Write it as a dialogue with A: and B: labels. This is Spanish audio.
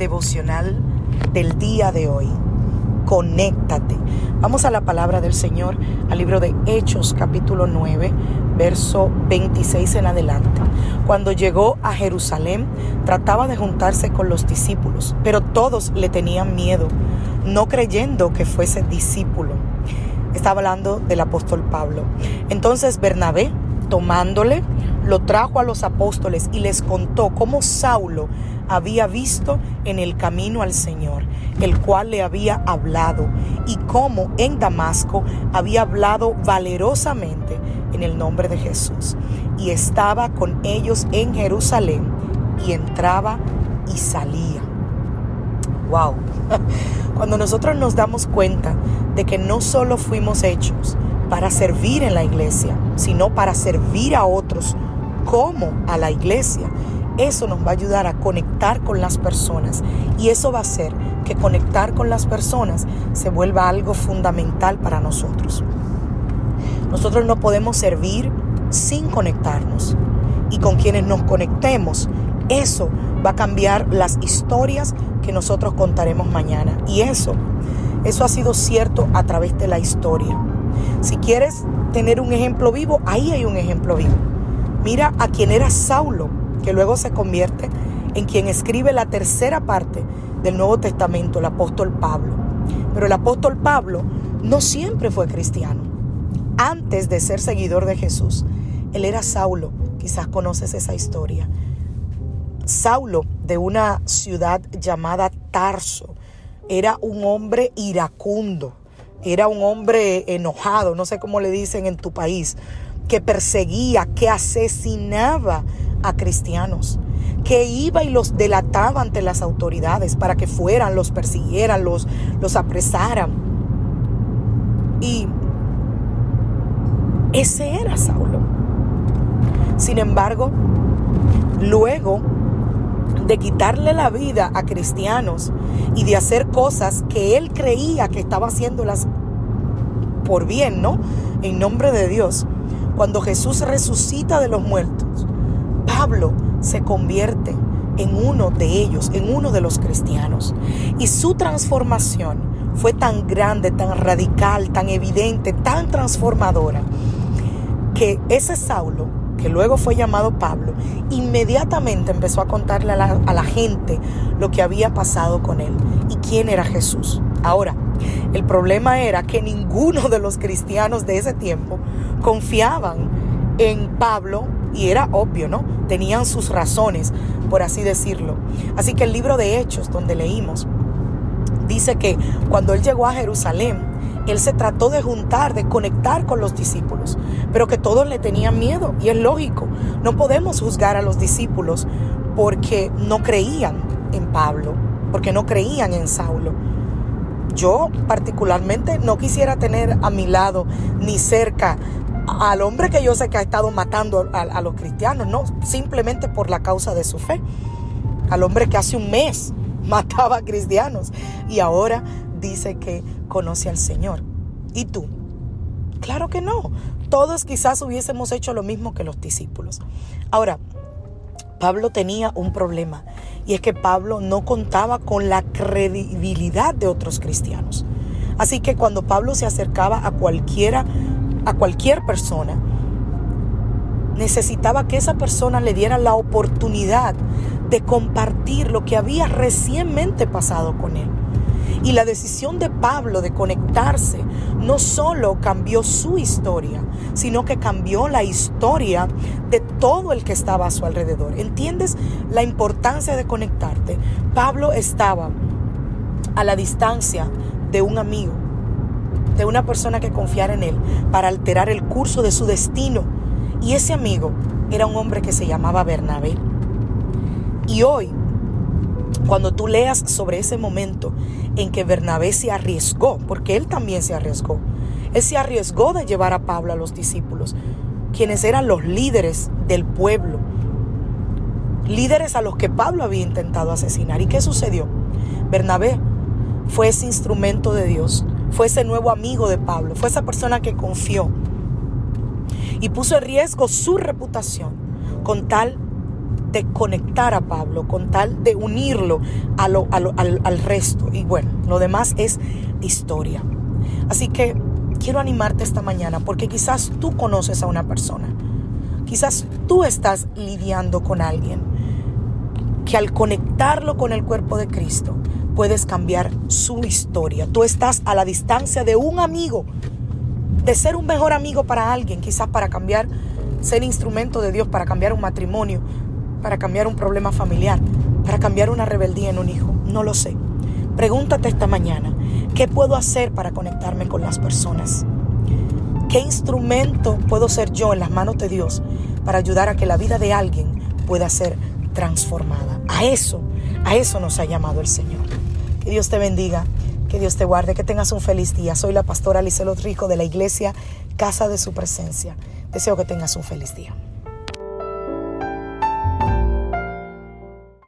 A: Devocional del día de hoy. Conéctate. Vamos a la palabra del Señor, al libro de Hechos capítulo 9, verso 26 en adelante. Cuando llegó a Jerusalén, trataba de juntarse con los discípulos, pero todos le tenían miedo, no creyendo que fuese discípulo. Estaba hablando del apóstol Pablo. Entonces Bernabé, tomándole, lo trajo a los apóstoles y les contó cómo Saulo había visto en el camino al Señor, el cual le había hablado, y cómo en Damasco había hablado valerosamente en el nombre de Jesús. Y estaba con ellos en Jerusalén, y entraba y salía. Wow. Cuando nosotros nos damos cuenta de que no solo fuimos hechos para servir en la iglesia, sino para servir a otros como a la iglesia, eso nos va a ayudar a conectar con las personas y eso va a hacer que conectar con las personas se vuelva algo fundamental para nosotros. Nosotros no podemos servir sin conectarnos y con quienes nos conectemos, eso va a cambiar las historias que nosotros contaremos mañana. Y eso, eso ha sido cierto a través de la historia. Si quieres tener un ejemplo vivo, ahí hay un ejemplo vivo. Mira a quien era Saulo que luego se convierte en quien escribe la tercera parte del Nuevo Testamento, el apóstol Pablo. Pero el apóstol Pablo no siempre fue cristiano. Antes de ser seguidor de Jesús, él era Saulo. Quizás conoces esa historia. Saulo, de una ciudad llamada Tarso, era un hombre iracundo, era un hombre enojado, no sé cómo le dicen en tu país, que perseguía, que asesinaba a cristianos, que iba y los delataba ante las autoridades para que fueran, los persiguieran, los, los apresaran. Y ese era Saulo. Sin embargo, luego de quitarle la vida a cristianos y de hacer cosas que él creía que estaba haciéndolas por bien, ¿no? En nombre de Dios. Cuando Jesús resucita de los muertos, Pablo se convierte en uno de ellos, en uno de los cristianos. Y su transformación fue tan grande, tan radical, tan evidente, tan transformadora, que ese Saulo, que luego fue llamado Pablo, inmediatamente empezó a contarle a la, a la gente lo que había pasado con él y quién era Jesús. Ahora, el problema era que ninguno de los cristianos de ese tiempo confiaban en Pablo y era obvio, ¿no? Tenían sus razones, por así decirlo. Así que el libro de Hechos, donde leímos, dice que cuando él llegó a Jerusalén, él se trató de juntar, de conectar con los discípulos, pero que todos le tenían miedo. Y es lógico, no podemos juzgar a los discípulos porque no creían en Pablo, porque no creían en Saulo. Yo particularmente no quisiera tener a mi lado ni cerca al hombre que yo sé que ha estado matando a, los cristianos, no simplemente por la causa de su fe. Al hombre que hace un mes mataba a cristianos y ahora dice que conoce al Señor. ¿Y tú? Claro que no. Todos quizás hubiésemos hecho lo mismo que los discípulos. Ahora, Pablo tenía un problema y es que Pablo no contaba con la credibilidad de otros cristianos. Así que cuando Pablo se acercaba a cualquiera a cualquier persona, necesitaba que esa persona le diera la oportunidad de compartir lo que había recientemente pasado con él. Y la decisión de Pablo de conectarse no solo cambió su historia, sino que cambió la historia de todo el que estaba a su alrededor. ¿Entiendes la importancia de conectarte? Pablo estaba a la distancia de un amigo, de una persona que confiara en él para alterar el curso de su destino. Y ese amigo era un hombre que se llamaba Bernabé. Y hoy, cuando tú leas sobre ese momento en que Bernabé se arriesgó, porque él también se arriesgó, él se arriesgó de llevar a Pablo a los discípulos, quienes eran los líderes del pueblo, líderes a los que Pablo había intentado asesinar. ¿Y qué sucedió? Bernabé fue ese instrumento de Dios, fue ese nuevo amigo de Pablo, fue esa persona que confió y puso en riesgo su reputación con tal de conectar a Pablo, con tal de unirlo al, al resto. Y bueno, lo demás es historia. Así que quiero animarte esta mañana porque quizás tú conoces a una persona, quizás tú estás lidiando con alguien que al conectarlo con el cuerpo de Cristo puedes cambiar su historia. Tú estás a la distancia de un amigo, de ser un mejor amigo para alguien, quizás para cambiar, ser instrumento de Dios para cambiar un matrimonio, para cambiar un problema familiar, para cambiar una rebeldía en un hijo. No lo sé. Pregúntate esta mañana, ¿qué puedo hacer para conectarme con las personas? ¿Qué instrumento puedo ser yo en las manos de Dios para ayudar a que la vida de alguien pueda ser transformada? A eso, a eso nos ha llamado el Señor. Que Dios te bendiga, que Dios te guarde, que tengas un feliz día. Soy la pastora Licelot Rico de la iglesia Casa de Su Presencia. Deseo que tengas un feliz día.